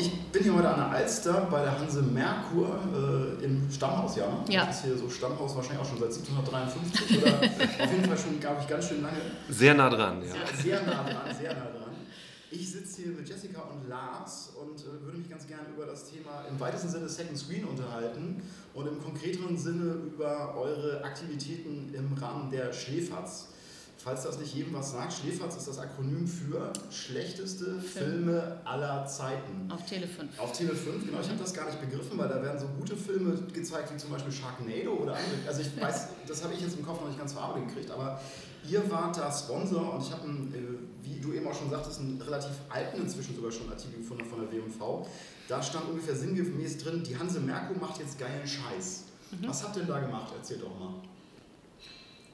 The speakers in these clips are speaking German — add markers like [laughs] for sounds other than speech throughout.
Ich bin hier heute an der Alster bei der Hanse Merkur äh, im Stammhaus, ja? Ja. Das ist hier so Stammhaus wahrscheinlich auch schon seit 1753 oder [laughs] auf jeden Fall schon, glaube ich, ganz schön lange. Sehr nah dran, ja. Sehr, sehr nah dran, sehr nah dran. Ich sitze hier mit Jessica und Lars und äh, würde mich ganz gerne über das Thema im weitesten Sinne Second Screen unterhalten und im konkreteren Sinne über eure Aktivitäten im Rahmen der Schläferz. Falls das nicht jedem was sagt, Schläferz ist das Akronym für schlechteste Filme aller Zeiten. Auf Tele 5. Auf Tele 5, genau. Ich habe das gar nicht begriffen, weil da werden so gute Filme gezeigt wie zum Beispiel Sharknado oder andere. Also ich weiß, [laughs] das habe ich jetzt im Kopf noch nicht ganz verarbeitet gekriegt, aber ihr wart da Sponsor und ich habe, äh, wie du eben auch schon sagtest, einen relativ alten inzwischen sogar schon Artikel gefunden von der WMV. Da stand ungefähr sinngemäß drin, die Hanse Merkur macht jetzt geilen Scheiß. Mhm. Was habt ihr denn da gemacht? Erzähl doch mal.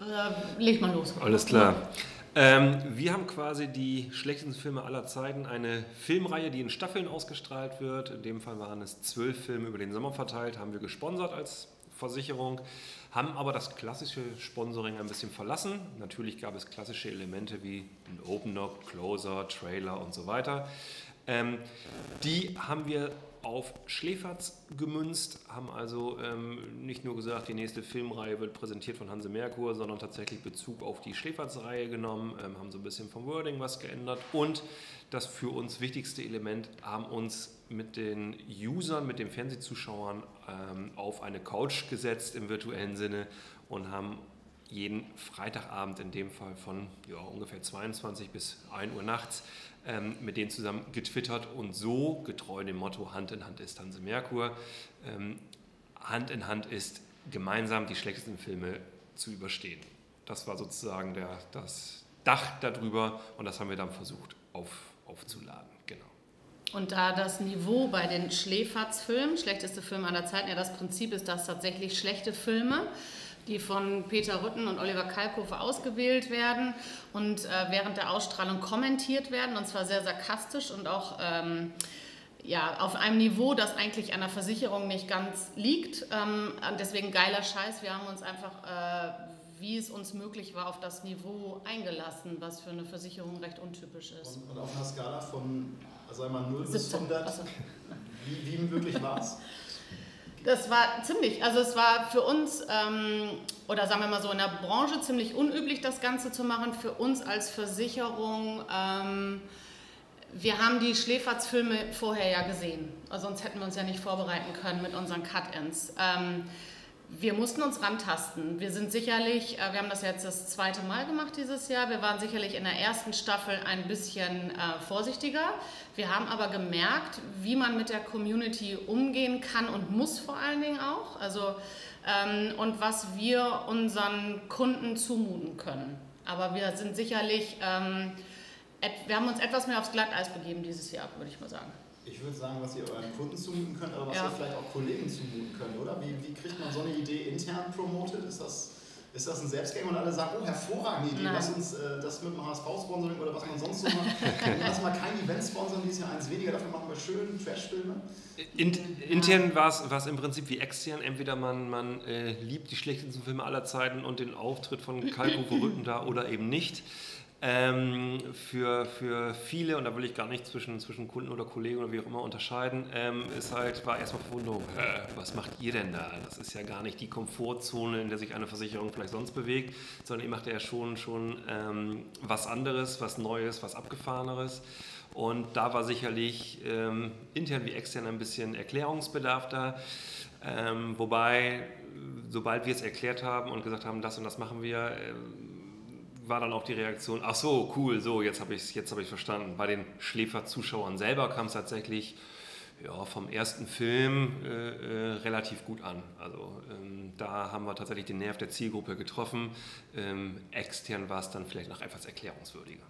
Äh, leg mal los. Alles klar. Ähm, wir haben quasi die schlechtesten Filme aller Zeiten, eine Filmreihe, die in Staffeln ausgestrahlt wird. In dem Fall waren es zwölf Filme über den Sommer verteilt, haben wir gesponsert als Versicherung, haben aber das klassische Sponsoring ein bisschen verlassen. Natürlich gab es klassische Elemente wie ein Opener, Closer, Trailer und so weiter. Ähm, die haben wir auf Schläferz gemünzt, haben also ähm, nicht nur gesagt, die nächste Filmreihe wird präsentiert von Hanse Merkur, sondern tatsächlich Bezug auf die Schläferz-Reihe genommen, ähm, haben so ein bisschen vom Wording was geändert und das für uns wichtigste Element haben uns mit den Usern, mit den Fernsehzuschauern ähm, auf eine Couch gesetzt im virtuellen Sinne und haben jeden Freitagabend in dem Fall von ja, ungefähr 22 bis 1 Uhr nachts ähm, mit denen zusammen getwittert und so, getreu dem Motto Hand in Hand ist Hanse Merkur, ähm, Hand in Hand ist gemeinsam die schlechtesten Filme zu überstehen. Das war sozusagen der, das Dach darüber und das haben wir dann versucht auf, aufzuladen. Genau. Und da das Niveau bei den Schläferz-Filmen, schlechteste Filme aller Zeiten, ja das Prinzip ist, dass tatsächlich schlechte Filme die von Peter Rütten und Oliver Kalkofe ausgewählt werden und äh, während der Ausstrahlung kommentiert werden, und zwar sehr sarkastisch und auch ähm, ja, auf einem Niveau, das eigentlich einer Versicherung nicht ganz liegt. Ähm, deswegen geiler Scheiß. Wir haben uns einfach, äh, wie es uns möglich war, auf das Niveau eingelassen, was für eine Versicherung recht untypisch ist. Und, und auf einer Skala von, also einmal 0 bis 17. 100, Achso. wie, wie möglich war es? [laughs] Das war ziemlich, also es war für uns, ähm, oder sagen wir mal so, in der Branche ziemlich unüblich, das Ganze zu machen. Für uns als Versicherung, ähm, wir haben die Schläferz-Filme vorher ja gesehen. Also sonst hätten wir uns ja nicht vorbereiten können mit unseren Cut-Ins. Ähm, wir mussten uns rantasten. Wir sind sicherlich, äh, wir haben das jetzt das zweite Mal gemacht dieses Jahr, wir waren sicherlich in der ersten Staffel ein bisschen äh, vorsichtiger. Wir haben aber gemerkt, wie man mit der Community umgehen kann und muss vor allen Dingen auch. Also, ähm, und was wir unseren Kunden zumuten können. Aber wir sind sicherlich, ähm, wir haben uns etwas mehr aufs Glatteis begeben dieses Jahr, würde ich mal sagen. Ich würde sagen, was ihr euren Kunden zumuten könnt, aber was Ja. ihr vielleicht auch Kollegen zumuten könnt, oder? Wie, wie kriegt man so eine Idee intern promotet? Ist das, ist das ein Selbstgänger und alle sagen, oh, hervorragende Idee, Nein. lass uns äh, das mit dem HSV-Sponsoring oder was man sonst so macht. [laughs] lass mal kein Event sponsern, dieses Jahr eins weniger, dafür machen wir schön Trash-Filme. In, intern war es im Prinzip wie extern. Entweder man, man äh, liebt die schlechtesten Filme aller Zeiten und den Auftritt von Kalko Verrückten da oder eben nicht. Ähm, für, für viele, und da will ich gar nicht zwischen, zwischen Kunden oder Kollegen oder wie auch immer unterscheiden, ähm, ist halt, war erstmal Verwunderung, äh, was macht ihr denn da? Das ist ja gar nicht die Komfortzone, in der sich eine Versicherung vielleicht sonst bewegt, sondern ihr macht ja schon, schon ähm, was anderes, was Neues, was Abgefahreneres. Und da war sicherlich ähm, intern wie extern ein bisschen Erklärungsbedarf da. Ähm, wobei, sobald wir es erklärt haben und gesagt haben, das und das machen wir, äh, war dann auch die Reaktion, ach so, cool, so, jetzt habe ich es hab verstanden. Bei den Schläfer-Zuschauern selber kam es tatsächlich ja, vom ersten Film äh, äh, relativ gut an. Also ähm, da haben wir tatsächlich den Nerv der Zielgruppe getroffen. Ähm, extern war es dann vielleicht noch etwas erklärungswürdiger.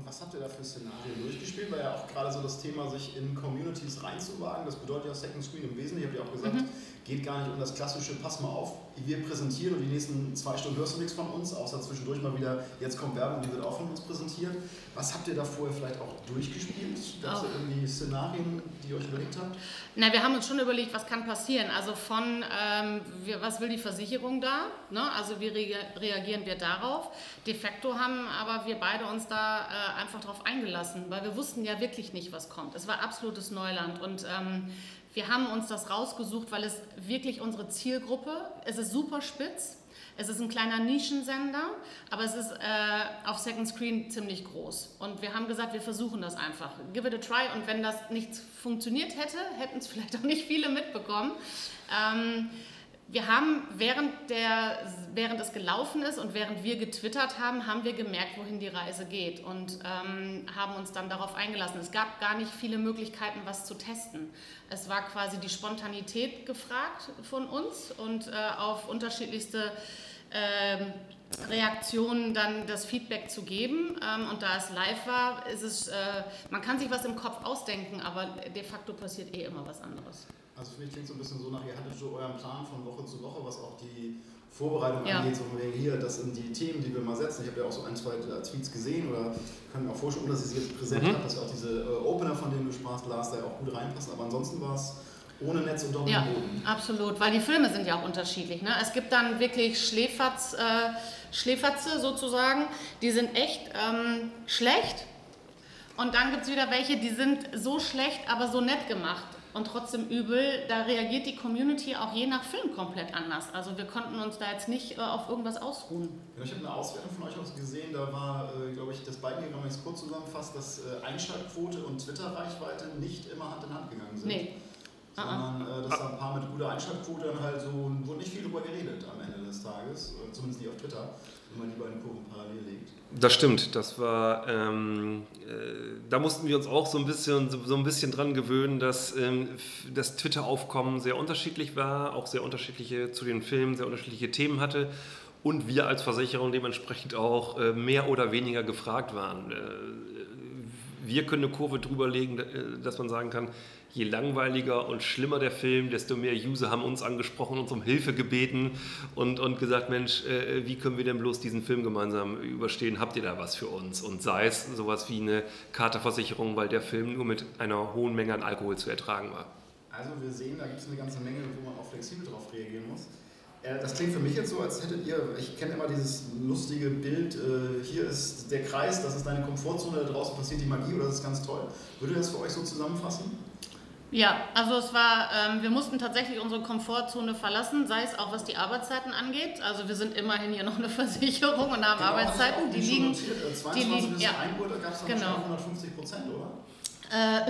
Und was habt ihr da für Szenarien durchgespielt? Weil ja auch gerade so das Thema, sich in Communities reinzuwagen, das bedeutet ja Second Screen im Wesentlichen, ich habe ja auch gesagt, Mhm. geht gar nicht um das klassische, pass mal auf, wir präsentieren und die nächsten zwei Stunden hörst du nichts von uns, außer zwischendurch mal wieder, jetzt kommt Werbung, die wird auch von uns präsentiert. Was habt ihr da vorher vielleicht auch durchgespielt? Gab es irgendwie Szenarien, die ihr euch überlegt habt? Na, wir haben uns schon überlegt, was kann passieren. Also von, ähm, wir, was will die Versicherung da? Ne? Also wie rea- reagieren wir darauf? De facto haben aber wir beide uns da einfach darauf eingelassen, weil wir wussten ja wirklich nicht, was kommt. Es war absolutes Neuland und ähm, wir haben uns das rausgesucht, weil es wirklich unsere Zielgruppe, es ist super spitz, es ist ein kleiner Nischensender, aber es ist äh, auf Second Screen ziemlich groß. Und wir haben gesagt, wir versuchen das einfach. Give it a try. Und wenn das nicht funktioniert hätte, hätten es [laughs] vielleicht auch nicht viele mitbekommen. Ähm, wir haben, während, der, während es gelaufen ist und während wir getwittert haben, haben wir gemerkt, wohin die Reise geht und ähm, haben uns dann darauf eingelassen. Es gab gar nicht viele Möglichkeiten, was zu testen. Es war quasi die Spontanität gefragt von uns und äh, auf unterschiedlichste ähm, Reaktionen dann das Feedback zu geben. Ähm, und da es live war, ist es, äh, man kann sich was im Kopf ausdenken, aber de facto passiert eh immer was anderes. Also für mich klingt es so ein bisschen so nach, ihr hattet so euren Plan von Woche zu Woche, was auch die Vorbereitung ja. angeht, so von wegen hier, das sind die Themen, die wir mal setzen. Ich habe ja auch so ein, zwei Tweets gesehen oder kann mir auch vorstellen, dass ich sie jetzt präsent mhm. habe, dass auch diese äh, Opener, von denen du sprachst, Lars, da ja auch gut reinpassen. Aber ansonsten war es ohne Netz und doppelten ja, Boden. absolut, weil die Filme sind ja auch unterschiedlich. Ne? Es gibt dann wirklich Schläferz, äh, Schläferze sozusagen, die sind echt ähm, schlecht. Und dann gibt es wieder welche, die sind so schlecht, aber so nett gemacht und trotzdem übel, da reagiert die Community auch je nach Film komplett anders. Also wir konnten uns da jetzt nicht äh, auf irgendwas ausruhen. Ja, ich habe eine Auswertung von euch aus gesehen, da war, äh, glaube ich, das Balken, wenn man es kurz zusammenfasst, dass äh, Einschaltquote und Twitter-Reichweite nicht immer Hand in Hand gegangen sind. Nee. Sondern uh -uh. dass da ein paar mit guter Einschaltquote dann halt so, wurde nicht viel drüber geredet am Ende des Tages, zumindest nicht auf Twitter wenn man die beiden Kurven parallel legt. Das stimmt, das war, ähm, äh, da mussten wir uns auch so ein bisschen, so, so ein bisschen dran gewöhnen, dass ähm, das Twitter-Aufkommen sehr unterschiedlich war, auch sehr unterschiedliche zu den Filmen, sehr unterschiedliche Themen hatte und wir als Versicherung dementsprechend auch äh, mehr oder weniger gefragt waren. Äh, wir können eine Kurve drüber legen, äh, dass man sagen kann, je langweiliger und schlimmer der Film, desto mehr User haben uns angesprochen, uns um Hilfe gebeten und, und gesagt, Mensch, äh, wie können wir denn bloß diesen Film gemeinsam überstehen? Habt ihr da was für uns? Und sei es sowas wie eine Katerversicherung, weil der Film nur mit einer hohen Menge an Alkohol zu ertragen war. Also wir sehen, da gibt es eine ganze Menge, wo man auch flexibel darauf reagieren muss. Das klingt für mich jetzt so, als hättet ihr, ich kenne immer dieses lustige Bild, äh, hier ist der Kreis, das ist deine Komfortzone, da draußen passiert die Magie oder das ist ganz toll. Würde das für euch so zusammenfassen? Ja, also es war, ähm, wir mussten tatsächlich unsere Komfortzone verlassen, sei es auch was die Arbeitszeiten angeht. Also wir sind immerhin hier noch eine [laughs] Versicherung und haben genau, Arbeitszeiten, die liegen, äh, die liegen, ja, 1 Uhr, da gab es genau. 150 Prozent, oder? Äh,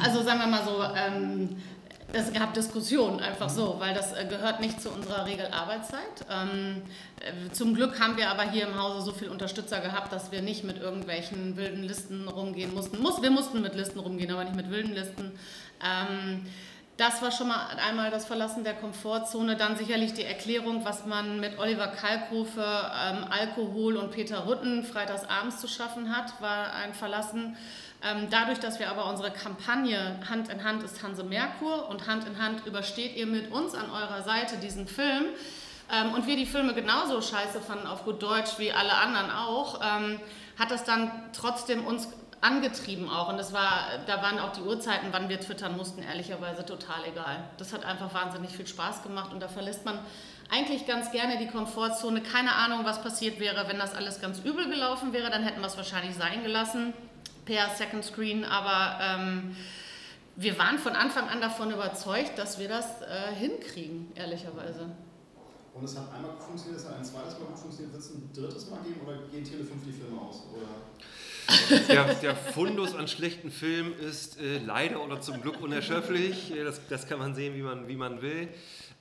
[laughs] also sagen wir mal so, ähm, es gab Diskussionen einfach so, weil das äh, gehört nicht zu unserer Regelarbeitszeit. Ähm, äh, zum Glück haben wir aber hier im Hause so viele Unterstützer gehabt, dass wir nicht mit irgendwelchen wilden Listen rumgehen mussten. Muss, wir mussten mit Listen rumgehen, aber nicht mit wilden Listen. Das war schon mal einmal das Verlassen der Komfortzone. Dann sicherlich die Erklärung, was man mit Oliver Kalkofe, ähm, Alkohol und Peter Rutten freitags abends zu schaffen hat, war ein Verlassen. Ähm, dadurch, dass wir aber unsere Kampagne Hand in Hand ist Hanse Merkur und Hand in Hand übersteht ihr mit uns an eurer Seite diesen Film ähm, und wir die Filme genauso scheiße fanden auf gut Deutsch wie alle anderen auch, ähm, hat das dann trotzdem uns angetrieben auch. Und das war, da waren auch die Uhrzeiten, wann wir twittern mussten, ehrlicherweise total egal. Das hat einfach wahnsinnig viel Spaß gemacht und da verlässt man eigentlich ganz gerne die Komfortzone. Keine Ahnung, was passiert wäre, wenn das alles ganz übel gelaufen wäre, dann hätten wir es wahrscheinlich sein gelassen per Second Screen, aber ähm, wir waren von Anfang an davon überzeugt, dass wir das äh, hinkriegen, ehrlicherweise. Und es hat einmal funktioniert, es hat ein zweites Mal funktioniert, wird es ein drittes Mal geben oder gehen Tele 5 die Filme aus? Oder? Der, der, Fundus an schlechten Filmen ist äh, leider oder zum Glück unerschöpflich. Das, das, kann man sehen, wie man, wie man will.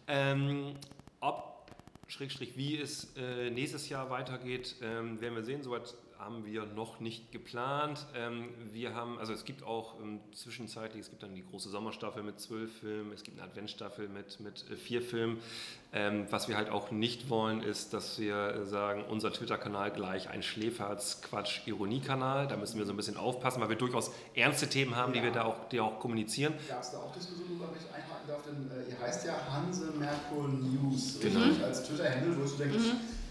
Ähm, ob, Schrägstrich, wie es äh, nächstes Jahr weitergeht, ähm, werden wir sehen. Soweit haben wir noch nicht geplant. Ähm, wir haben, also es gibt auch ähm, zwischenzeitlich, es gibt dann die große Sommerstaffel mit zwölf Filmen, es gibt eine Adventsstaffel mit, mit äh, vier Filmen. Ähm, was wir halt auch nicht wollen, ist, dass wir sagen, unser Twitter-Kanal gleich ein Schläferz-Quatsch-Ironie-Kanal. Da müssen wir so ein bisschen aufpassen, weil wir durchaus ernste Themen haben, ja. die wir da auch, die auch kommunizieren. Gab es da auch Diskussionen, worüber ich einhaken darf? Denn äh, ihr heißt ja Hanse Merkur News. Genau. Als Twitter-Handle, wo du denkst, mhm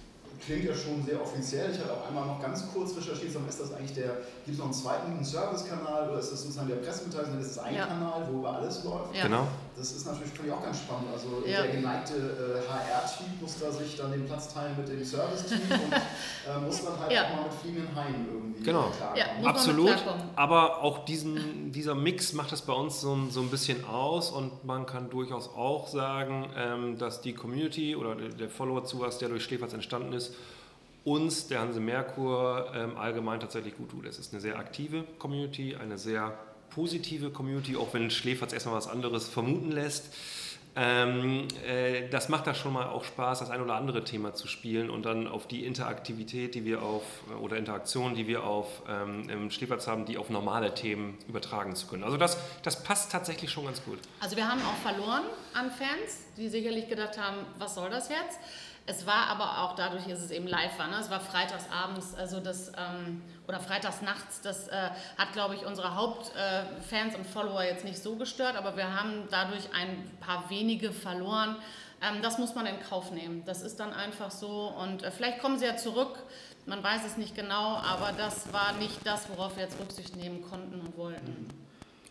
klingt ja schon sehr offiziell. Ich habe auch einmal noch ganz kurz recherchiert, ist das eigentlich der, gibt es noch einen zweiten Service-Kanal oder ist das sozusagen der Pressemitteilung, ist das ein ja. Kanal, wo über alles läuft? Ja. Genau. Das ist natürlich für auch ganz spannend. Also ja. der geneigte äh, HR-Typ muss da sich dann den Platz teilen mit dem Service-Team und [laughs] äh, muss dann halt auch mal mit fliegenden Haien irgendwie genau. klarkommen. Absolut, aber auch diesen, dieser Mix macht es bei uns so, so ein bisschen aus und man kann durchaus auch sagen, ähm, dass die Community oder der, der Follower-Zuwachs, der durch Schläferz entstanden ist, uns, der Hanse Merkur, ähm, allgemein tatsächlich gut tut. Es ist eine sehr aktive Community, eine sehr positive Community, auch wenn Schläferz erstmal was anderes vermuten lässt. Ähm, äh, das macht da schon mal auch Spaß, das ein oder andere Thema zu spielen und dann auf die Interaktivität, die wir auf, oder Interaktion, die wir auf ähm, Schläferz haben, die auf normale Themen übertragen zu können. Also das, das passt tatsächlich schon ganz gut. Also wir haben auch verloren an Fans, die sicherlich gedacht haben, was soll das jetzt? Es war aber auch dadurch, dass es eben live war. Ne? Es war freitags abends, also das ähm, oder freitags nachts. Das äh, hat, glaube ich, unsere Hauptfans äh, und Follower jetzt nicht so gestört, aber wir haben dadurch ein paar wenige verloren. Ähm, das muss man in Kauf nehmen. Das ist dann einfach so und äh, vielleicht kommen sie ja zurück. Man weiß es nicht genau, aber das war nicht das, worauf wir jetzt Rücksicht nehmen konnten und wollten.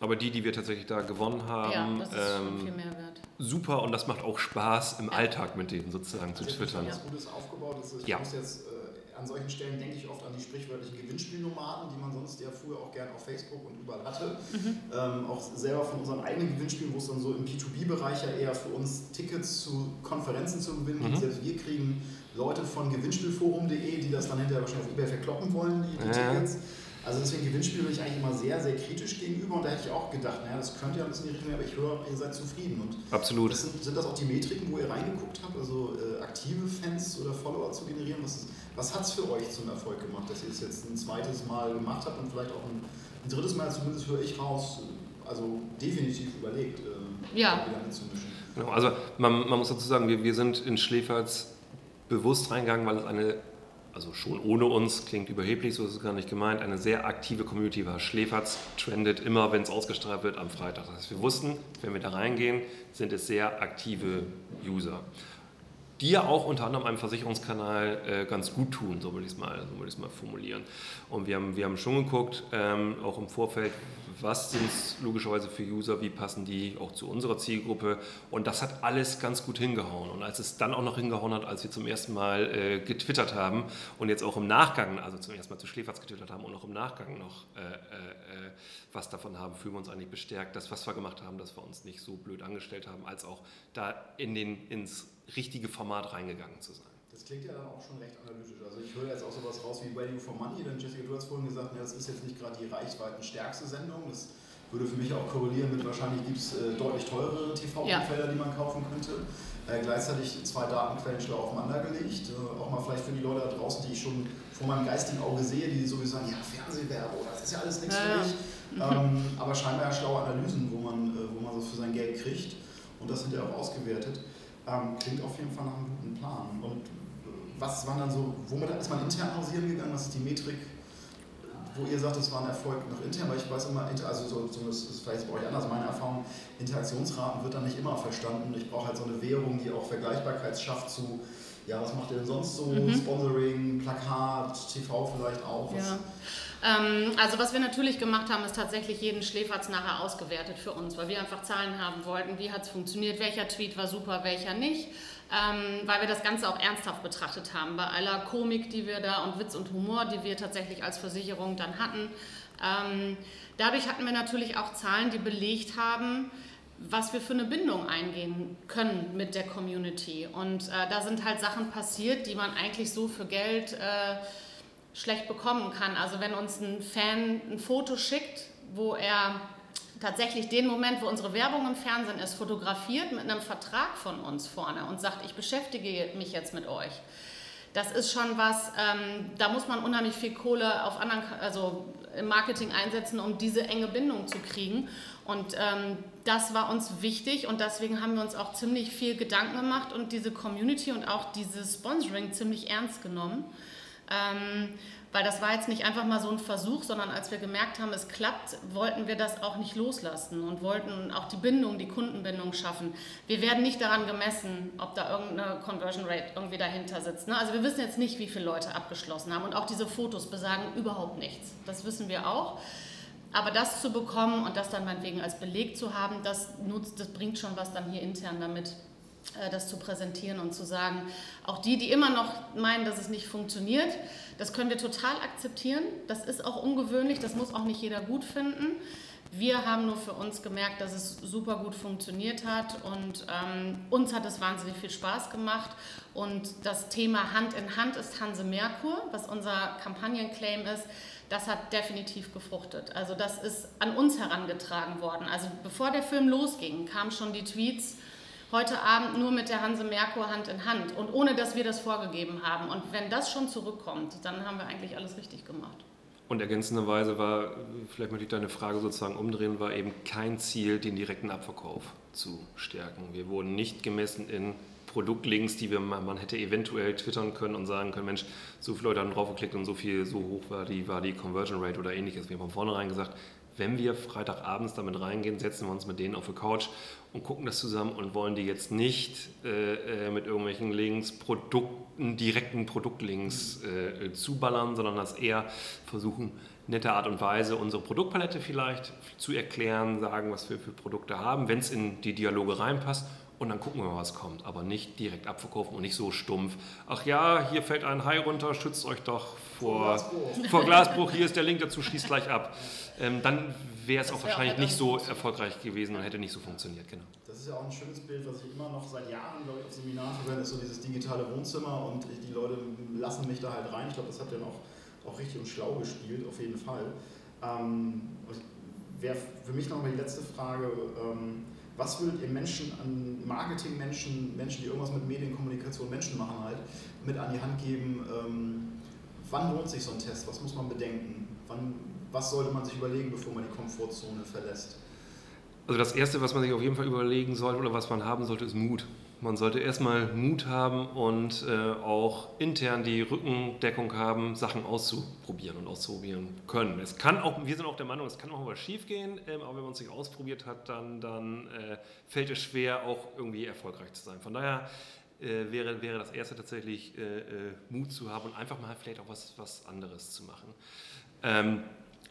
Aber die, die wir tatsächlich da gewonnen haben, ja, das ist ähm, schon viel mehr wert. super und das macht auch Spaß im ja. Alltag mit denen sozusagen zu twittern. Das Gutes aufgebaut. Also ich ja. muss jetzt äh, an solchen Stellen denke ich oft an die sprichwörtlichen Gewinnspielnomaden, die man sonst ja früher auch gerne auf Facebook und überall hatte. Mhm. Ähm, auch selber von unseren eigenen Gewinnspielen, wo es dann so im P2B-Bereich ja eher für uns Tickets zu Konferenzen zu gewinnen mhm. Selbst wir kriegen Leute von gewinnspielforum.de, die das dann hinterher wahrscheinlich auf eBay verkloppen wollen, die, die Tickets. Also deswegen Gewinnspiel bin ich eigentlich immer sehr, sehr kritisch gegenüber und da hätte ich auch gedacht, naja, das könnte ja ein bisschen die Richtung, aber ich höre, ihr seid zufrieden. Und Absolut. Das sind, sind, das auch die Metriken, wo ihr reingeguckt habt, also äh, aktive Fans oder Follower zu generieren? Was, was hat es für euch zum Erfolg gemacht, dass ihr es jetzt ein zweites Mal gemacht habt und vielleicht auch ein, ein drittes Mal, zumindest höre ich raus, also definitiv überlegt, äh, ja. wieder mitzumischen? Genau, also man, man muss dazu sagen, wir, wir sind in Schläferz bewusst reingegangen, weil es eine also schon ohne uns, klingt überheblich, so ist es gar nicht gemeint, eine sehr aktive Community war. Schläferz trendet immer, wenn es ausgestrahlt wird, am Freitag. Das heißt, wir wussten, wenn wir da reingehen, sind es sehr aktive User. Die ja auch unter anderem einem Versicherungskanal äh, ganz gut tun, so würde ich es mal, so mal formulieren. Und wir haben, wir haben schon geguckt, ähm, auch im Vorfeld, was sind es logischerweise für User, wie passen die auch zu unserer Zielgruppe. Und das hat alles ganz gut hingehauen. Und als es dann auch noch hingehauen hat, als wir zum ersten Mal äh, getwittert haben und jetzt auch im Nachgang, also zum ersten Mal zu Schläferz getwittert haben und auch im Nachgang noch äh, äh, was davon haben, fühlen wir uns eigentlich bestärkt, dass was wir gemacht haben, dass wir uns nicht so blöd angestellt haben, als auch da in den, ins richtige Format reingegangen zu sein. Das klingt ja dann auch schon recht analytisch. Also ich höre jetzt auch sowas raus wie Value for Money, denn Jessica, du hast vorhin gesagt, ja, das ist jetzt nicht gerade die reichweitenstärkste Sendung. Das würde für mich auch korrelieren mit, wahrscheinlich gibt es äh, deutlich teurere TV-Umfelder, ja. die man kaufen könnte. Äh, gleichzeitig zwei Datenquellen schlau aufeinander gelegt. Äh, auch mal vielleicht für die Leute da draußen, die ich schon vor meinem geistigen Auge sehe, die sowieso sagen, ja, Fernsehwerbung, das ist ja alles nichts ja. für mich. Ähm, aber scheinbar ja schlaue Analysen, wo man, äh, wo man so für sein Geld kriegt und das hinterher auch ausgewertet. Ähm, klingt auf jeden Fall nach einem guten Plan. Und was waren dann so, womit ist man intern hausieren gegangen? Was ist die Metrik, wo ihr sagt, es war ein Erfolg noch intern? Weil ich weiß immer, also so, so das ist vielleicht bei euch anders, meine Erfahrung, Interaktionsraten wird dann nicht immer verstanden. Ich brauche halt so eine Währung, die auch Vergleichbarkeit schafft zu, ja, was macht ihr denn sonst so? Mhm. Sponsoring, Plakat, TV vielleicht auch? Ja. Ähm, also was wir natürlich gemacht haben, ist tatsächlich jeden Schläferz nachher ausgewertet für uns, weil wir einfach Zahlen haben wollten, wie hat es funktioniert, welcher Tweet war super, welcher nicht ähm, weil wir das Ganze auch ernsthaft betrachtet haben. Bei aller Komik, die wir da und Witz und Humor, die wir tatsächlich als Versicherung dann hatten. Ähm, dadurch hatten wir natürlich auch Zahlen, die belegt haben, was wir für eine Bindung eingehen können mit der Community. Und äh, da sind halt Sachen passiert, die man eigentlich so für Geld äh, schlecht bekommen kann. Also wenn uns ein Fan ein Foto schickt, wo er tatsächlich den Moment, wo unsere Werbung im Fernsehen ist, fotografiert mit einem Vertrag von uns vorne und sagt, ich beschäftige mich jetzt mit euch. Das ist schon was, ähm, da muss man unheimlich viel Kohle auf anderen, also im Marketing einsetzen, um diese enge Bindung zu kriegen. Und ähm, das war uns wichtig und deswegen haben wir uns auch ziemlich viel Gedanken gemacht und diese Community und auch dieses Sponsoring ziemlich ernst genommen. Ähm, weil das war jetzt nicht einfach mal so ein Versuch, sondern als wir gemerkt haben, es klappt, wollten wir das auch nicht loslassen und wollten auch die Bindung, die Kundenbindung schaffen. Wir werden nicht daran gemessen, ob da irgendeine Conversion Rate irgendwie dahinter sitzt. Ne? Also wir wissen jetzt nicht, wie viele Leute abgeschlossen haben und auch diese Fotos besagen überhaupt nichts. Das wissen wir auch. Aber das zu bekommen und das dann meinetwegen als Beleg zu haben, das, nutzt, das bringt schon was dann hier intern damit das zu präsentieren und zu sagen, auch die, die immer noch meinen, dass es nicht funktioniert, das können wir total akzeptieren. Das ist auch ungewöhnlich, das muss auch nicht jeder gut finden. Wir haben nur für uns gemerkt, dass es super gut funktioniert hat und ähm, uns hat es wahnsinnig viel Spaß gemacht. Und das Thema Hand in Hand ist Hanse Merkur, was unser Kampagnenclaim ist. Das hat definitiv gefruchtet. Also das ist an uns herangetragen worden. Also bevor der Film losging, kamen schon die Tweets, heute Abend nur mit der Hanse Merkur Hand in Hand und ohne dass wir das vorgegeben haben. Und wenn das schon zurückkommt, dann haben wir eigentlich alles richtig gemacht. Und ergänzenderweise war, vielleicht möchte ich deine Frage sozusagen umdrehen, war eben kein Ziel, den direkten Abverkauf zu stärken. Wir wurden nicht gemessen in Produktlinks, die wir, man hätte eventuell twittern können und sagen können, Mensch, so viele Leute haben draufgeklickt und so viel, so hoch war die, war die Conversion Rate oder ähnliches. Wir haben von vornherein gesagt, wenn wir Freitagabends damit reingehen, setzen wir uns mit denen auf die Couch und gucken das zusammen und wollen die jetzt nicht äh, äh, mit irgendwelchen Links, Produkten, direkten Produktlinks äh, zuballern, sondern das eher versuchen, nette Art und Weise unsere Produktpalette vielleicht zu erklären, sagen, was wir für Produkte haben, wenn es in die Dialoge reinpasst und dann gucken wir mal, was kommt. Aber nicht direkt abverkaufen und nicht so stumpf. Ach ja, hier fällt ein Hai runter, schützt euch doch vor, Glasbruch. vor Glasbruch. Hier ist der Link dazu, schließt gleich ab. Ähm, dann wäre es auch wahrscheinlich nicht so erfolgreich gewesen und hätte nicht so funktioniert. Genau. Das ist ja auch ein schönes Bild, was ich immer noch seit Jahren, glaube ich, auf Seminaren verwende, ist so dieses digitale Wohnzimmer und die Leute lassen mich da halt rein. Ich glaube, das habt ihr noch auch richtig und schlau gespielt, auf jeden Fall. Ähm, Wäre für mich nochmal die letzte Frage. Ähm, was würdet ihr Menschen an Marketingmenschen, Menschen, die irgendwas mit Medienkommunikation, Menschen machen halt, mit an die Hand geben? Ähm, wann lohnt sich so ein Test? Was muss man bedenken? Wann, was sollte man sich überlegen, bevor man die Komfortzone verlässt? Also das Erste, was man sich auf jeden Fall überlegen sollte oder was man haben sollte, ist Mut. Man sollte erstmal Mut haben und äh, auch intern die Rückendeckung haben, Sachen auszuprobieren und auszuprobieren können. Es kann auch, wir sind auch der Meinung, es kann auch mal schief gehen, ähm, aber wenn man es nicht ausprobiert hat, dann, dann äh, fällt es schwer, auch irgendwie erfolgreich zu sein. Von daher äh, wäre, wäre das Erste tatsächlich äh, äh, Mut zu haben und einfach mal vielleicht auch was, was anderes zu machen. Ähm,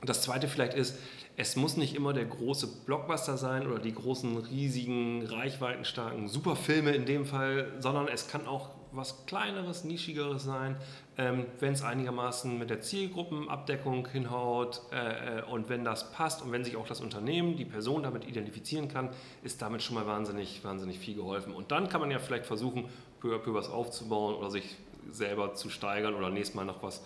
das Zweite vielleicht ist, es muss nicht immer der große Blockbuster sein oder die großen, riesigen, reichweitenstarken Superfilme in dem Fall, sondern es kann auch was Kleineres, Nischigeres sein, ähm, wenn es einigermaßen mit der Zielgruppenabdeckung hinhaut äh, äh, und wenn das passt und wenn sich auch das Unternehmen, die Person damit identifizieren kann, ist damit schon mal wahnsinnig, wahnsinnig viel geholfen. Und dann kann man ja vielleicht versuchen, peu à peu was aufzubauen oder sich selber zu steigern oder nächstes Mal noch was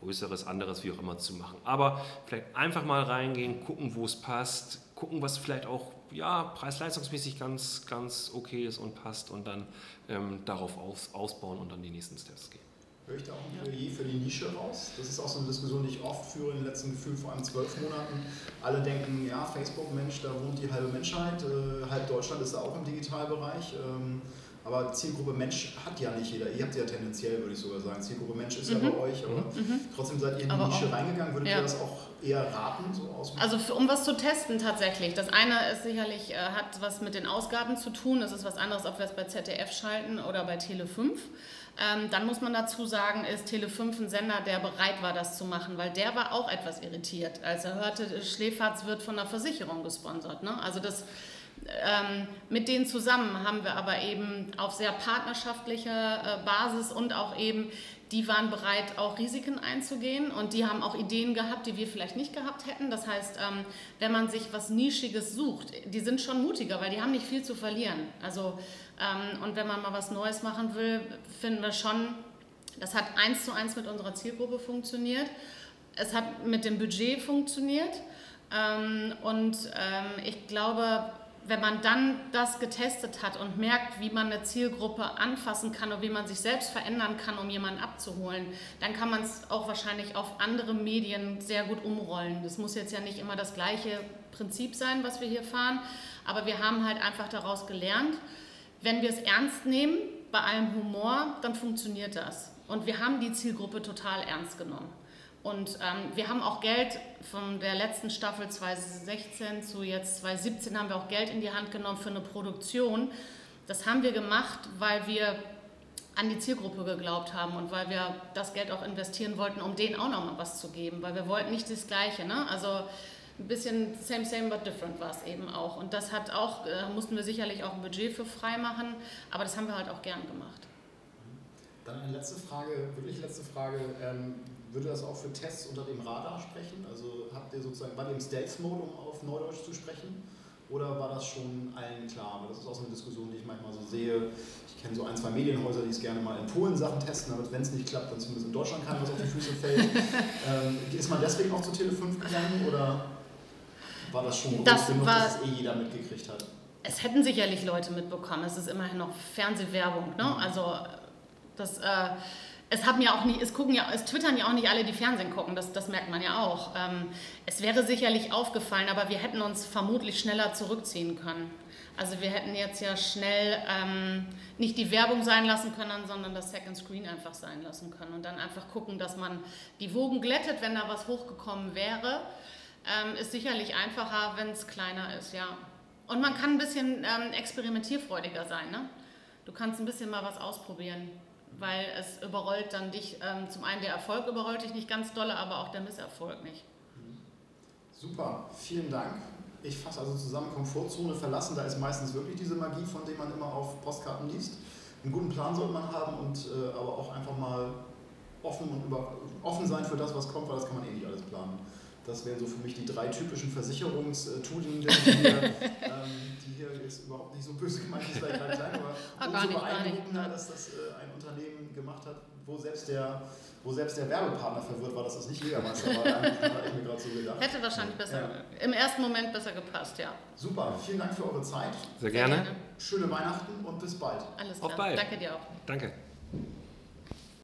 Größeres, anderes, wie auch immer zu machen. Aber vielleicht einfach mal reingehen, gucken, wo es passt, gucken, was vielleicht auch ja, preis-leistungsmäßig ganz, ganz okay ist und passt und dann ähm, darauf aus, ausbauen und dann die nächsten Steps gehen. Höre ich da auch ein Plädoyer für die Nische raus? Das ist auch so eine Diskussion, die ich oft führe in den letzten Gefühl, vor allem zwölf Monaten. Alle denken, ja, Facebook, Mensch, da wohnt die halbe Menschheit, äh, halb Deutschland ist da auch im Digitalbereich. Ähm, aber Zielgruppe Mensch hat ja nicht jeder. Ihr habt ja tendenziell, würde ich sogar sagen. Zielgruppe Mensch ist mhm. ja bei euch, aber mhm. trotzdem seid ihr in die aber Nische auch, reingegangen. Würdet ja. ihr das auch eher raten? So aus also für, um was zu testen tatsächlich. Das eine ist sicherlich, äh, hat was mit den Ausgaben zu tun. Das ist was anderes, ob wir es bei ZDF schalten oder bei Tele 5. Ähm, dann muss man dazu sagen, ist Tele 5 ein Sender, der bereit war, das zu machen, weil der war auch etwas irritiert, als er hörte, Schläferz wird von der Versicherung gesponsert. Ne? Also das ähm, mit denen zusammen haben wir aber eben auf sehr partnerschaftlicher äh, Basis und auch eben, die waren bereit, auch Risiken einzugehen und die haben auch Ideen gehabt, die wir vielleicht nicht gehabt hätten. Das heißt, ähm, wenn man sich was Nischiges sucht, die sind schon mutiger, weil die haben nicht viel zu verlieren. Also, ähm, und wenn man mal was Neues machen will, finden wir schon, das hat eins zu eins mit unserer Zielgruppe funktioniert. Es hat mit dem Budget funktioniert. Ähm, und ähm, ich glaube, wenn man dann das getestet hat und merkt, wie man eine Zielgruppe anfassen kann und wie man sich selbst verändern kann, um jemanden abzuholen, dann kann man es auch wahrscheinlich auf andere Medien sehr gut umrollen. Das muss jetzt ja nicht immer das gleiche Prinzip sein, was wir hier fahren, aber wir haben halt einfach daraus gelernt, wenn wir es ernst nehmen, bei allem Humor, dann funktioniert das. Und wir haben die Zielgruppe total ernst genommen. Und ähm, wir haben auch Geld von der letzten Staffel 2016 zu jetzt 2017 haben wir auch Geld in die Hand genommen für eine Produktion. Das haben wir gemacht, weil wir an die Zielgruppe geglaubt haben und weil wir das Geld auch investieren wollten, um denen auch nochmal was zu geben, weil wir wollten nicht das Gleiche. Ne? Also ein bisschen same, same, but different war es eben auch. Und das hat auch, äh, mussten wir sicherlich auch ein Budget für frei machen, aber das haben wir halt auch gern gemacht. Dann eine letzte Frage, wirklich letzte Frage. Ähm, würde das auch für Tests unter dem Radar sprechen? Also habt ihr sozusagen, war ihr im Stealth-Mode, um auf Neudeutsch zu sprechen? Oder war das schon allen klar? Aber das ist auch so eine Diskussion, die ich manchmal so sehe. Ich kenne so ein, zwei Medienhäuser, die es gerne mal in Polen Sachen testen, damit wenn es nicht klappt, dann zumindest in Deutschland kann, was auf die Füße fällt. [laughs] ähm, ist man deswegen auch zu Tele5 gegangen oder war das schon das genug, war, dass es eh jeder mitgekriegt hat? Es hätten sicherlich Leute mitbekommen. Es ist immerhin noch Fernsehwerbung. Ne? Mhm. Also das... Äh, es haben ja auch nicht, es gucken ja, es twittern ja auch nicht alle, die Fernsehen gucken, das, das merkt man ja auch. Ähm, es wäre sicherlich aufgefallen, aber wir hätten uns vermutlich schneller zurückziehen können. Also wir hätten jetzt ja schnell ähm, nicht die Werbung sein lassen können, sondern das Second Screen einfach sein lassen können und dann einfach gucken, dass man die Wogen glättet, wenn da was hochgekommen wäre. Ähm, ist sicherlich einfacher, wenn es kleiner ist, ja. Und man kann ein bisschen ähm, experimentierfreudiger sein, ne? Du kannst ein bisschen mal was ausprobieren weil es überrollt dann dich, ähm, zum einen der Erfolg überrollt dich nicht ganz dolle, aber auch der Misserfolg nicht. Super, vielen Dank. Ich fasse also zusammen, Komfortzone verlassen, da ist meistens wirklich diese Magie, von der man immer auf Postkarten liest. Einen guten Plan sollte man haben und äh, aber auch einfach mal offen und über, offen sein für das, was kommt, weil das kann man eh nicht alles planen. Das wären so für mich die drei typischen Versicherungstugenden, die hier, [laughs] ähm, die hier jetzt überhaupt nicht so böse gemeint ist, vielleicht gerade sein, aber ah, umso beeindruckender, dass das äh, ein Unternehmen gemacht hat, wo selbst der, wo selbst der Werbepartner verwirrt war, dass das nicht Jägermeister war. habe ich mir gerade so gedacht. Hätte wahrscheinlich besser, ja. im ersten Moment besser gepasst, ja. Super, vielen Dank für eure Zeit. Sehr gerne. Sehr gerne. Schöne Weihnachten und bis bald. Alles klar. Auf bald. Danke dir auch. Danke.